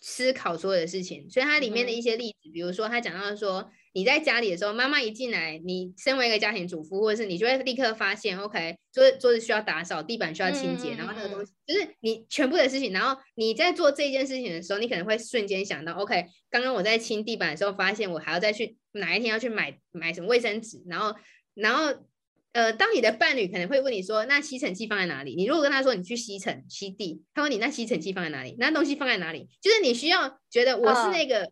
思考所有的事情，所以它里面的一些例子，比如说他讲到说。你在家里的时候，妈妈一进来，你身为一个家庭主妇，或者是你就会立刻发现，OK，桌桌子需要打扫，地板需要清洁，然后那个东西就是你全部的事情。然后你在做这件事情的时候，你可能会瞬间想到，OK，刚刚我在清地板的时候，发现我还要再去哪一天要去买买什么卫生纸，然后然后呃，当你的伴侣可能会问你说，那吸尘器放在哪里？你如果跟他说你去吸尘吸地，他问你那吸尘器放在哪里？那东西放在哪里？就是你需要觉得我是那个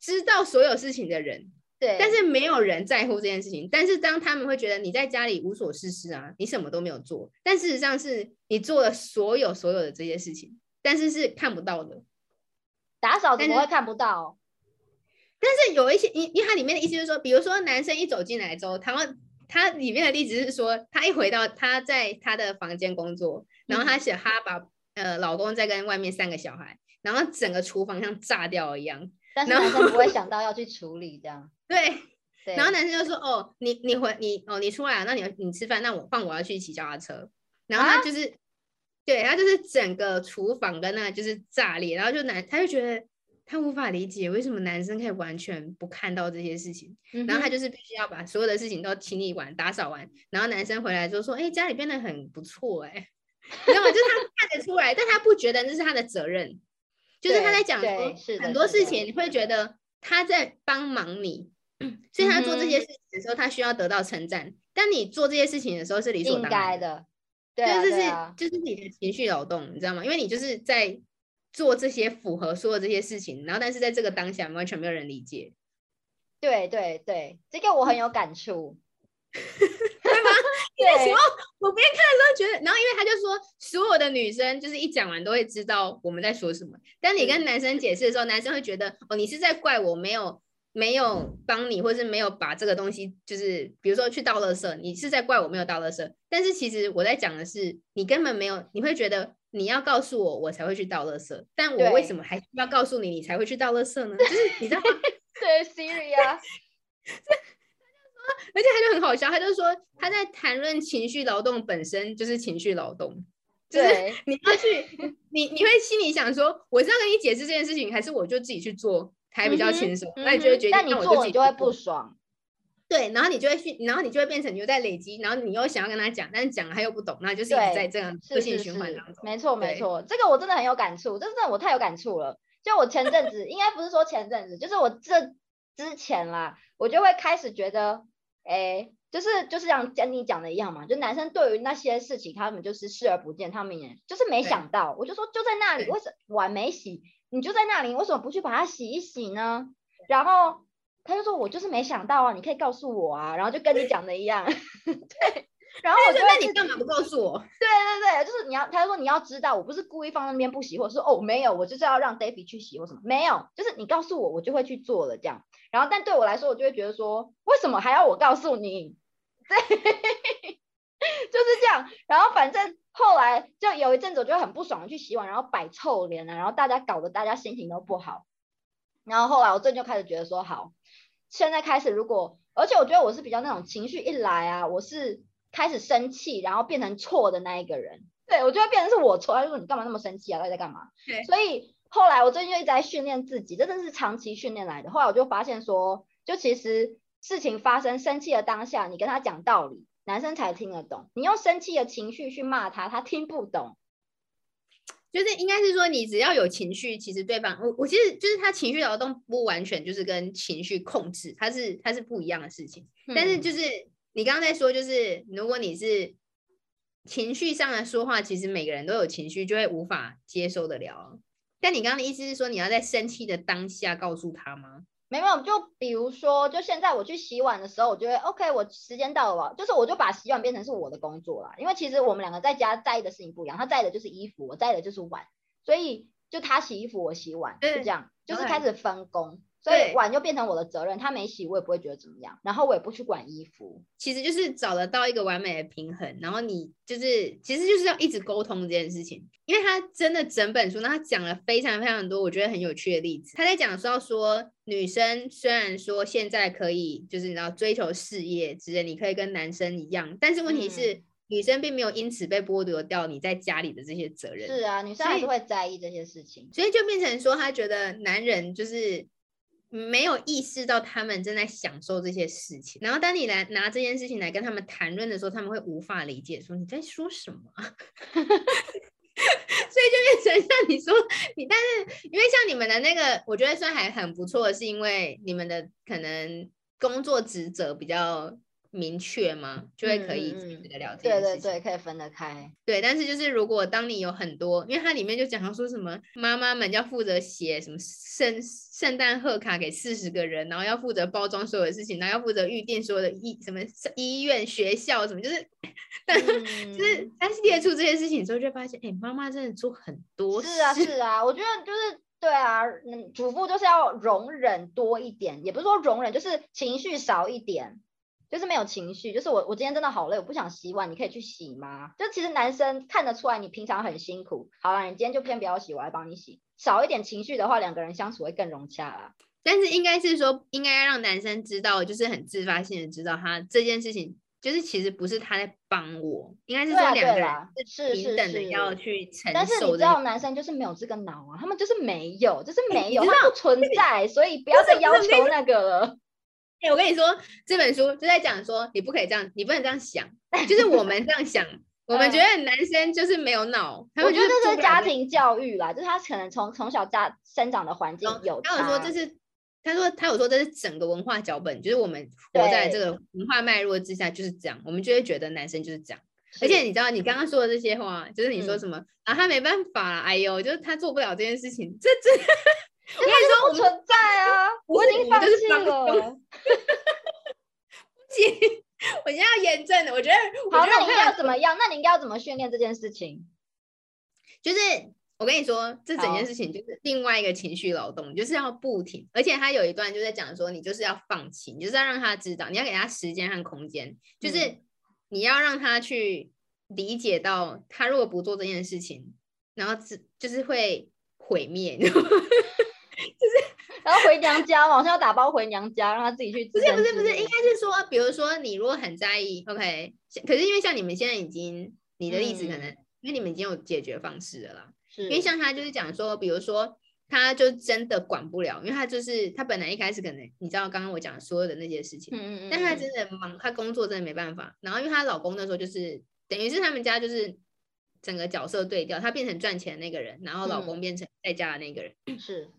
知道所有事情的人。对，但是没有人在乎这件事情。但是当他们会觉得你在家里无所事事啊，你什么都没有做，但事实上是你做了所有所有的这些事情，但是是看不到的。打扫怎么会看不到？但是有一些，因因为它里面的意思就是说，比如说男生一走进来之后，他们他里面的例子是说，他一回到他在他的房间工作，然后他写他把呃老公在跟外面三个小孩，然后整个厨房像炸掉一样。但是男生不会想到要去处理这样。*laughs* 对，然后男生就说：“哦，你你回你哦，你出来了，那你你吃饭，那我放我要去骑脚踏车。”然后他就是，对他就是整个厨房跟那就是炸裂，然后就男他就觉得他无法理解为什么男生可以完全不看到这些事情，然后他就是必须要把所有的事情都清理完、打扫完，然后男生回来就说：“哎，家里变得很不错，哎，*laughs* 你知道吗？就是他看得出来，但他不觉得那是他的责任。”就是他在讲说很多事情，你会觉得他在帮忙你，所以他做这些事情的时候，他需要得到称赞。但你做这些事情的时候是理所当然的，对，就是就是你的情绪劳动，你知道吗？因为你就是在做这些符合说的这些事情，然后但是在这个当下完全没有人理解。对对对，这个我很有感触。那时候我边看的时候觉得，然后因为他就说，所有的女生就是一讲完都会知道我们在说什么。当你跟男生解释的时候，男生会觉得哦，你是在怪我没有没有帮你，或是没有把这个东西，就是比如说去倒垃圾，你是在怪我没有倒垃圾。但是其实我在讲的是，你根本没有，你会觉得你要告诉我，我才会去倒垃圾。但我为什么还要告诉你，你才会去倒垃圾呢？就是你知道吗？*laughs* 对，Siri 啊。*laughs* 而且他就很好笑，他就说他在谈论情绪劳动本身就是情绪劳动，就是你要去，你你会心里想说，我是要跟你解释这件事情，还是我就自己去做还比较轻松？那你就会决定，但你做你就会不爽，对，然后你就会去，然后你就会变成你又在累积，然后你又想要跟他讲，但是讲了他又不懂，那就是一直在这样恶性循环当中。没错没错，这个我真的很有感触，真的我太有感触了。就我前阵子，应该不是说前阵子，就是我这之前啦，我就会开始觉得。哎，就是就是像跟你讲的一样嘛，就男生对于那些事情，他们就是视而不见，他们也就是没想到。我就说就在那里，为什碗没洗，你就在那里，为什么不去把它洗一洗呢？然后他就说，我就是没想到啊，你可以告诉我啊，然后就跟你讲的一样，*laughs* 对。然后我就那你干嘛不告诉我？*laughs* 对对对，就是你要，他就说你要知道，我不是故意放那边不洗，或者说哦没有，我就是要让 David 去洗或什么，没有，就是你告诉我，我就会去做了这样。然后但对我来说，我就会觉得说，为什么还要我告诉你？对，*laughs* 就是这样。然后反正后来就有一阵子，我就很不爽的去洗碗，然后摆臭脸啊，然后大家搞得大家心情都不好。然后后来我这就开始觉得说，好，现在开始如果，而且我觉得我是比较那种情绪一来啊，我是。开始生气，然后变成错的那一个人，对我就会变成是我错。他就说你干嘛那么生气啊？到底在干嘛？对。所以后来我最近就一直在训练自己，真的是长期训练来的。后来我就发现说，就其实事情发生生气的当下，你跟他讲道理，男生才听得懂。你用生气的情绪去骂他，他听不懂。就是应该是说，你只要有情绪，其实对方我我其实就是他情绪劳动不完全就是跟情绪控制，它是它是不一样的事情。但是就是。你刚刚在说，就是如果你是情绪上的说话，其实每个人都有情绪，就会无法接受得了。但你刚刚的意思是说，你要在生气的当下告诉他吗？没有，就比如说，就现在我去洗碗的时候，我觉得 OK，我时间到了，就是我就把洗碗变成是我的工作了。因为其实我们两个在家在意的事情不一样，他在意的就是衣服，我在意的就是碗，所以就他洗衣服，我洗碗，是这样，就是开始分工。所以碗就变成我的责任，他没洗我也不会觉得怎么样，然后我也不去管衣服，其实就是找得到一个完美的平衡。然后你就是其实就是要一直沟通这件事情，因为他真的整本书，那他讲了非常非常多我觉得很有趣的例子。他在讲说说女生虽然说现在可以就是你知道追求事业之类，你可以跟男生一样，但是问题是女生并没有因此被剥夺掉你在家里的这些责任。是啊，女生还是会在意这些事情，所以就变成说他觉得男人就是。没有意识到他们正在享受这些事情，然后当你来拿这件事情来跟他们谈论的时候，他们会无法理解，说你在说什么，*laughs* 所以就变成像你说你，但是因为像你们的那个，我觉得算还很不错，是因为你们的可能工作职责比较明确吗？就会可以分得了对对对，可以分得开。对，但是就是如果当你有很多，因为它里面就讲到说什么妈妈们要负责写什么圣圣诞贺卡给四十个人，然后要负责包装所有的事情，然后要负责预定所有的医什么医院、学校什么，就是，*laughs* 但就是但是列出这些事情之后，就发现，哎，妈妈真的做很多。是啊，是啊，我觉得就是对啊，嗯，主妇就是要容忍多一点，也不是说容忍，就是情绪少一点。就是没有情绪，就是我我今天真的好累，我不想洗碗，你可以去洗吗？就其实男生看得出来你平常很辛苦，好了，你今天就偏不要洗，我来帮你洗。少一点情绪的话，两个人相处会更融洽啦。但是应该是说，应该要让男生知道，就是很自发性的知道他这件事情，就是其实不是他在帮我，应该是说两个人是平等的要去承受。但是你知道，男生就是没有这个脑啊，他们就是没有，就是没有，他不存在，所以不要再要求那个了。哎，我跟你说，这本书就在讲说，你不可以这样，你不能这样想，就是我们这样想，我们觉得男生就是没有脑。我觉得这是家庭教育啦，就是他可能从从小家生长的环境有。他有说这是，他说他有说这是整个文化脚本，就是我们活在这个文化脉络之下就是这样，我们就会觉得男生就是这样。而且你知道，你刚刚说的这些话，就是你说什么啊？他没办法，哎呦，就是他做不了这件事情，这这。我跟你说，不存在啊！我已经放弃了。*laughs* 不行，我现在要验证的。我觉得，好，那你要怎么样？那你应该要怎么训练这件事情？就是我跟你说，这整件事情就是另外一个情绪劳动，就是要不停。而且他有一段就在讲说，你就是要放弃，你就是要让他知道，你要给他时间和空间，就是你要让他去理解到，他如果不做这件事情，然后只就是会毁灭。*laughs* 然后回娘家嘛，我要打包回娘家，让他自己去。不是不是不是，应该是说，比如说你如果很在意，OK，可是因为像你们现在已经，你的例子可能，因为你们已经有解决方式了啦。因为像他就是讲说，比如说他就真的管不了，因为他就是他本来一开始可能你知道刚刚我讲所有的那些事情，嗯嗯嗯，但他真的忙，他工作真的没办法。然后因为她老公那时候就是等于是他们家就是整个角色对调，他变成赚钱的那个人，然后老公变成在家的那个人。是。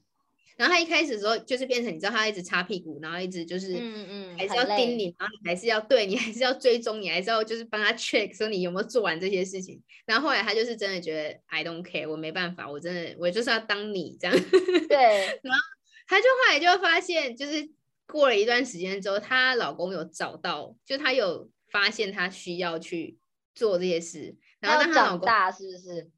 然后他一开始的时候就是变成，你知道他一直擦屁股，然后一直就是，嗯嗯，还是要盯你，然后你还是要对你还是要追踪你，还是要就是帮他 check 说你有没有做完这些事情。然后后来他就是真的觉得 I don't care，我没办法，我真的我就是要当你这样。*laughs* 对。然后他就后来就发现，就是过了一段时间之后，她老公有找到，就她有发现她需要去做这些事，然后她老公大是不是？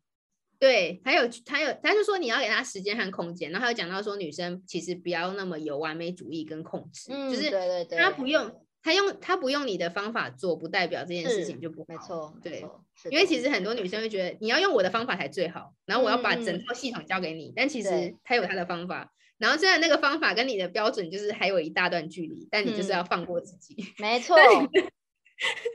对，还有还有，他就说你要给他时间和空间，然后他有讲到说女生其实不要那么有完美主义跟控制，就是他不用他用他不用你的方法做，不代表这件事情就不没错，对，因为其实很多女生会觉得你要用我的方法才最好，然后我要把整套系统交给你，但其实他有他的方法，然后虽然那个方法跟你的标准就是还有一大段距离，但你就是要放过自己，没错，*laughs*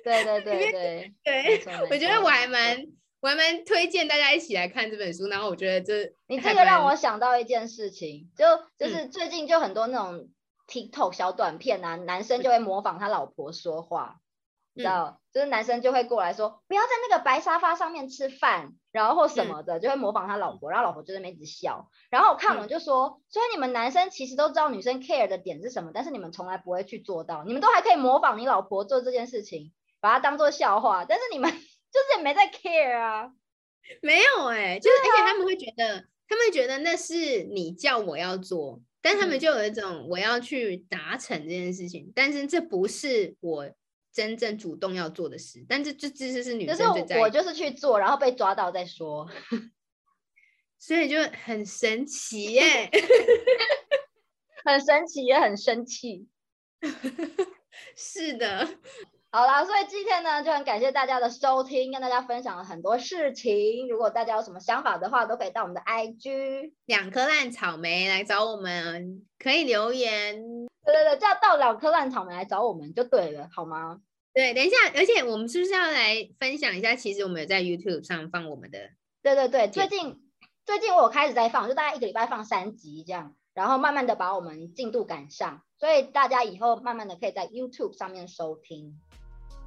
对。对对 *laughs* 对对，我觉得我还蛮。我还蛮推荐大家一起来看这本书，然后我觉得这你这个让我想到一件事情，就就是最近就很多那种 TikTok 小短片啊，男生就会模仿他老婆说话，你知道，就是男生就会过来说不要在那个白沙发上面吃饭，然后或什么的，就会模仿他老婆，然后老婆就在那边一直笑，然后我看完就说，所以你们男生其实都知道女生 care 的点是什么，但是你们从来不会去做到，你们都还可以模仿你老婆做这件事情，把它当做笑话，但是你们。就是也没在 care 啊，没有哎，就是而且他们会觉得，他们觉得那是你叫我要做，但他们就有一种我要去达成这件事情，但是这不是我真正主动要做的事，但这这这是是女生最在意，我就是去做，然后被抓到再说，*laughs* 所以就很神奇耶，*laughs* 很神奇也很生气，*laughs* 是的。好啦，所以今天呢就很感谢大家的收听，跟大家分享了很多事情。如果大家有什么想法的话，都可以到我们的 IG 两颗烂草莓来找我们，可以留言。对对对，叫到两颗烂草莓来找我们就对了，好吗？对，等一下，而且我们是不是要来分享一下？其实我们有在 YouTube 上放我们的。对对对，最近最近我有开始在放，就大概一个礼拜放三集这样，然后慢慢的把我们进度赶上，所以大家以后慢慢的可以在 YouTube 上面收听。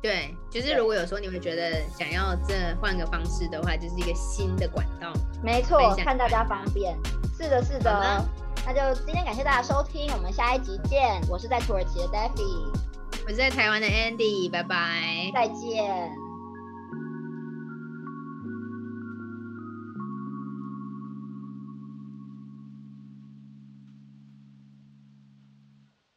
对，就是如果有时候你会觉得想要这换个方式的话，就是一个新的管道。没错，看大家方便。是的，是的。那就今天感谢大家收听，我们下一集见。我是在土耳其的 Daffy，我是在台湾的 Andy，拜拜，再见。